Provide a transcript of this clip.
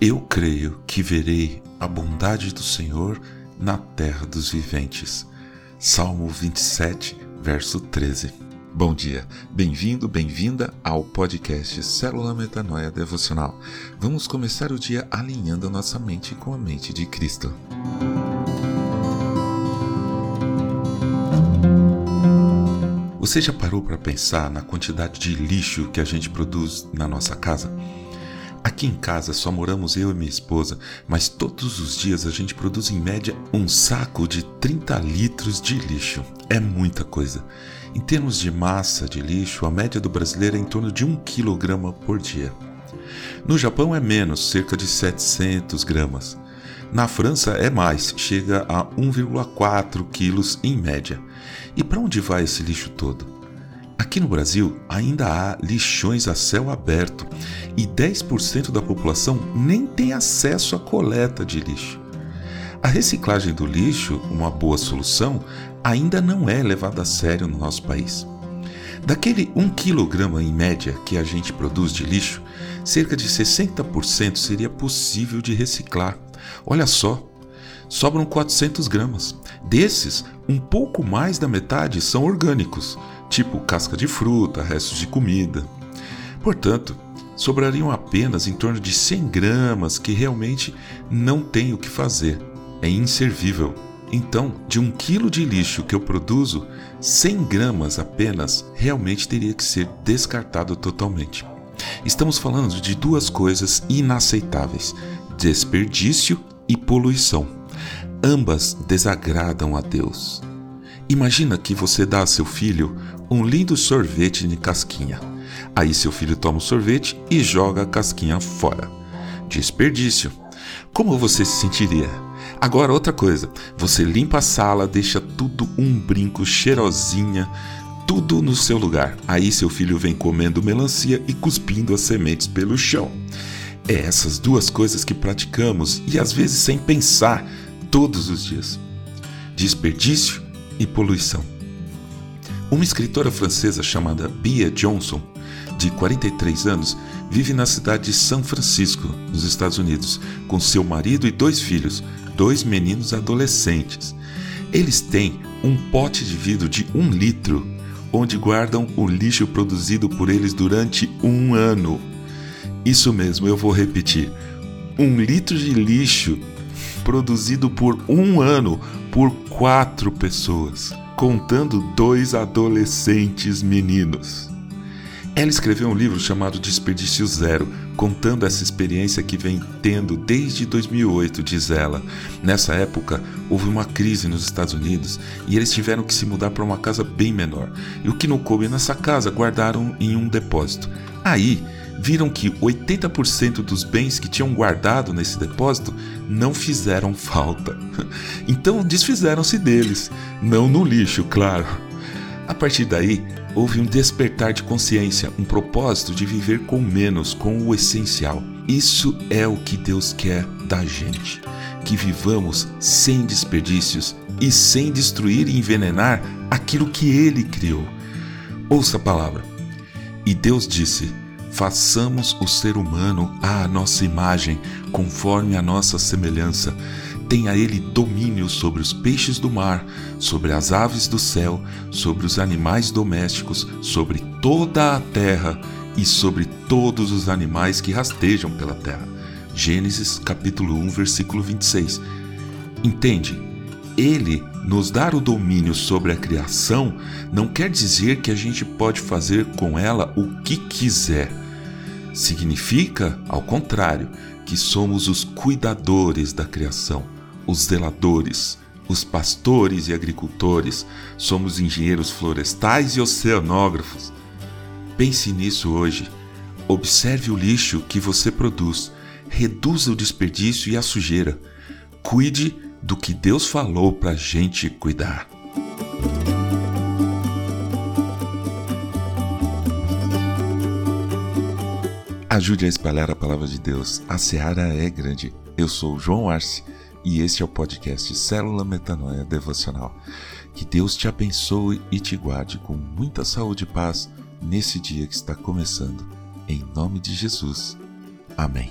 Eu creio que verei a bondade do Senhor na terra dos viventes. Salmo 27, verso 13. Bom dia, bem-vindo, bem-vinda ao podcast Célula Metanoia Devocional. Vamos começar o dia alinhando a nossa mente com a mente de Cristo. Você já parou para pensar na quantidade de lixo que a gente produz na nossa casa? Aqui em casa só moramos eu e minha esposa, mas todos os dias a gente produz em média um saco de 30 litros de lixo. É muita coisa. Em termos de massa de lixo, a média do brasileiro é em torno de 1 kg por dia. No Japão é menos, cerca de 700 gramas. Na França é mais, chega a 1,4 quilos em média. E para onde vai esse lixo todo? Aqui no Brasil ainda há lixões a céu aberto e 10% da população nem tem acesso à coleta de lixo. A reciclagem do lixo, uma boa solução, ainda não é levada a sério no nosso país. Daquele 1 kg em média que a gente produz de lixo, cerca de 60% seria possível de reciclar. Olha só, sobram 400 gramas. Desses, um pouco mais da metade são orgânicos, tipo casca de fruta, restos de comida. Portanto, sobrariam apenas em torno de 100 gramas que realmente não tem o que fazer, é inservível. Então, de um quilo de lixo que eu produzo, 100 gramas apenas realmente teria que ser descartado totalmente. Estamos falando de duas coisas inaceitáveis: desperdício e poluição. Ambas desagradam a Deus. Imagina que você dá a seu filho um lindo sorvete de casquinha. Aí seu filho toma o sorvete e joga a casquinha fora. Desperdício. Como você se sentiria? Agora outra coisa, você limpa a sala, deixa tudo um brinco, cheirosinha, tudo no seu lugar. Aí seu filho vem comendo melancia e cuspindo as sementes pelo chão. É essas duas coisas que praticamos e às vezes sem pensar todos os dias: desperdício e poluição. Uma escritora francesa chamada Bia Johnson, de 43 anos, vive na cidade de São Francisco, nos Estados Unidos, com seu marido e dois filhos, dois meninos adolescentes. Eles têm um pote de vidro de um litro, onde guardam o lixo produzido por eles durante um ano. Isso mesmo, eu vou repetir: um litro de lixo produzido por um ano por quatro pessoas, contando dois adolescentes meninos. Ela escreveu um livro chamado Desperdício Zero, contando essa experiência que vem tendo desde 2008, diz ela. Nessa época, houve uma crise nos Estados Unidos e eles tiveram que se mudar para uma casa bem menor. E o que não coube nessa casa guardaram em um depósito. Aí, viram que 80% dos bens que tinham guardado nesse depósito não fizeram falta. Então desfizeram-se deles, não no lixo, claro. A partir daí, houve um despertar de consciência, um propósito de viver com menos, com o essencial. Isso é o que Deus quer da gente. Que vivamos sem desperdícios e sem destruir e envenenar aquilo que Ele criou. Ouça a palavra. E Deus disse: Façamos o ser humano à nossa imagem, conforme a nossa semelhança tenha ele domínio sobre os peixes do mar, sobre as aves do céu, sobre os animais domésticos, sobre toda a terra e sobre todos os animais que rastejam pela terra. Gênesis capítulo 1, versículo 26. Entende? Ele nos dar o domínio sobre a criação não quer dizer que a gente pode fazer com ela o que quiser. Significa, ao contrário, que somos os cuidadores da criação os zeladores, os pastores e agricultores, somos engenheiros florestais e oceanógrafos. Pense nisso hoje. Observe o lixo que você produz, reduza o desperdício e a sujeira. Cuide do que Deus falou para a gente cuidar. Ajude a espalhar a palavra de Deus. A seara é grande. Eu sou João Arce e este é o podcast Célula Metanoia Devocional. Que Deus te abençoe e te guarde com muita saúde e paz nesse dia que está começando. Em nome de Jesus. Amém.